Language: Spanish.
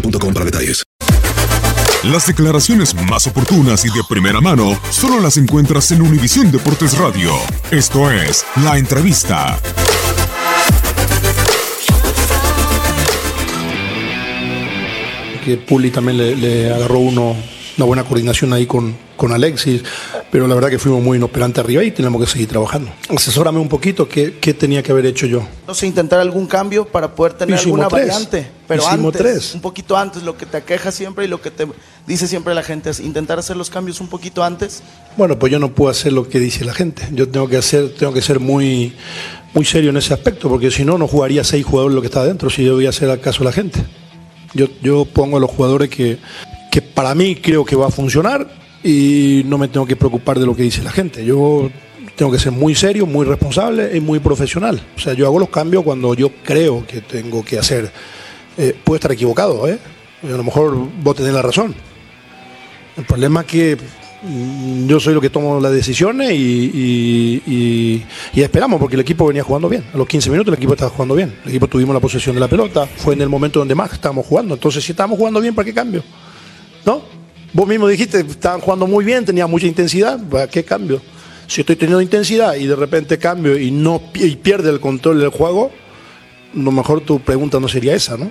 boostmobile.com para detalles. Las declaraciones más oportunas y de primera mano solo las encuentras en Univisión Deportes Radio. Esto es La Entrevista. que Puli también le, le agarró uno una buena coordinación ahí con, con Alexis, pero la verdad que fuimos muy inoperantes arriba y tenemos que seguir trabajando. Asesórame un poquito qué, qué tenía que haber hecho yo. No sé, intentar algún cambio para poder tener Hicimos alguna tres. variante. Pero Hicimos antes, tres. un poquito antes, lo que te aqueja siempre y lo que te dice siempre la gente es intentar hacer los cambios un poquito antes. Bueno, pues yo no puedo hacer lo que dice la gente. Yo tengo que hacer, tengo que ser muy, muy serio en ese aspecto, porque si no, no jugaría seis jugadores lo que está adentro, si yo voy a hacer caso a la gente. Yo, yo pongo a los jugadores que, que para mí creo que va a funcionar y no me tengo que preocupar de lo que dice la gente. Yo tengo que ser muy serio, muy responsable y muy profesional. O sea, yo hago los cambios cuando yo creo que tengo que hacer. Eh, puedo estar equivocado, ¿eh? A lo mejor vos tenés la razón. El problema es que mm, yo soy lo que tomo las decisiones y, y- esperamos, porque el equipo venía jugando bien. A los 15 minutos el equipo estaba jugando bien. El equipo tuvimos la posesión de la pelota, fue en el momento donde más estábamos jugando. Entonces, si estábamos jugando bien, ¿para qué cambio? ¿No? Vos mismo dijiste, estaban jugando muy bien, tenía mucha intensidad, ¿para qué cambio? Si estoy teniendo intensidad y de repente cambio y no y pierde el control del juego, a lo mejor tu pregunta no sería esa, ¿no?